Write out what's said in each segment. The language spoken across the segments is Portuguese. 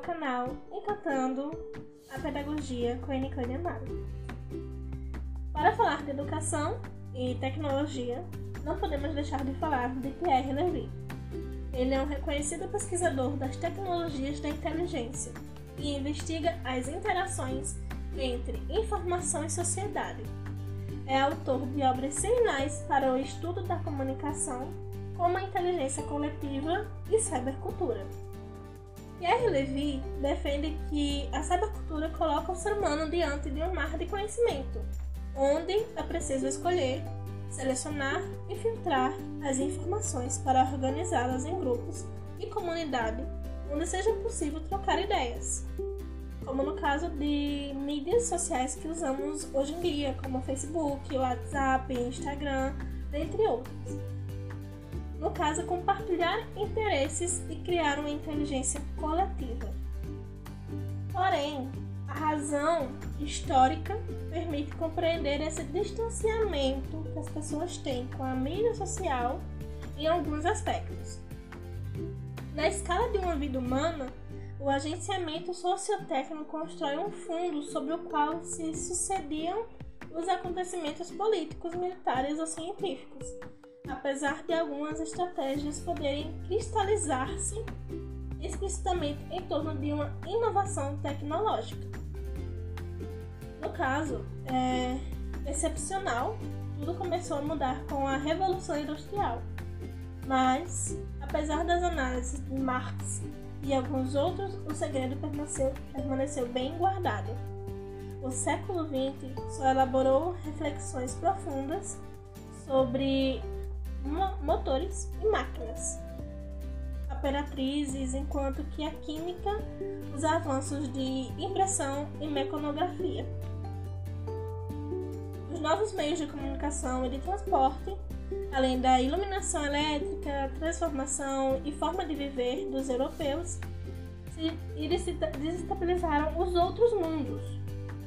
canal Encantando a Pedagogia com Nicole Amaro. Para falar de educação e tecnologia, não podemos deixar de falar de Pierre Levy. Ele é um reconhecido pesquisador das tecnologias da inteligência e investiga as interações entre informação e sociedade. É autor de obras seminais para o estudo da comunicação, como a inteligência coletiva e cybercultura. Pierre Levy defende que a cybercultura coloca o ser humano diante de um mar de conhecimento, onde é preciso escolher, selecionar e filtrar as informações para organizá-las em grupos e comunidade onde seja possível trocar ideias, como no caso de mídias sociais que usamos hoje em dia, como Facebook, WhatsApp, Instagram, dentre outros. No caso, compartilhar interesses e criar uma inteligência coletiva. Porém, a razão histórica permite compreender esse distanciamento que as pessoas têm com a mídia social em alguns aspectos. Na escala de uma vida humana, o agenciamento sociotécnico constrói um fundo sobre o qual se sucediam os acontecimentos políticos, militares ou científicos, apesar de algumas estratégias poderem cristalizar-se explicitamente em torno de uma inovação tecnológica. No caso, é excepcional, tudo começou a mudar com a Revolução Industrial. Mas, apesar das análises de Marx e alguns outros, o segredo permaneceu, permaneceu bem guardado. O século XX só elaborou reflexões profundas sobre motores e máquinas operatrizes, enquanto que a química, os avanços de impressão e mecanografia. Os novos meios de comunicação e de transporte, além da iluminação elétrica, transformação e forma de viver dos europeus, se desestabilizaram os outros mundos.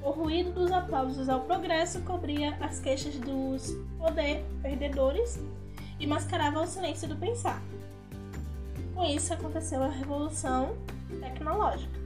O ruído dos aplausos ao progresso cobria as queixas dos poder perdedores e mascarava o silêncio do pensar. Com isso aconteceu a revolução tecnológica.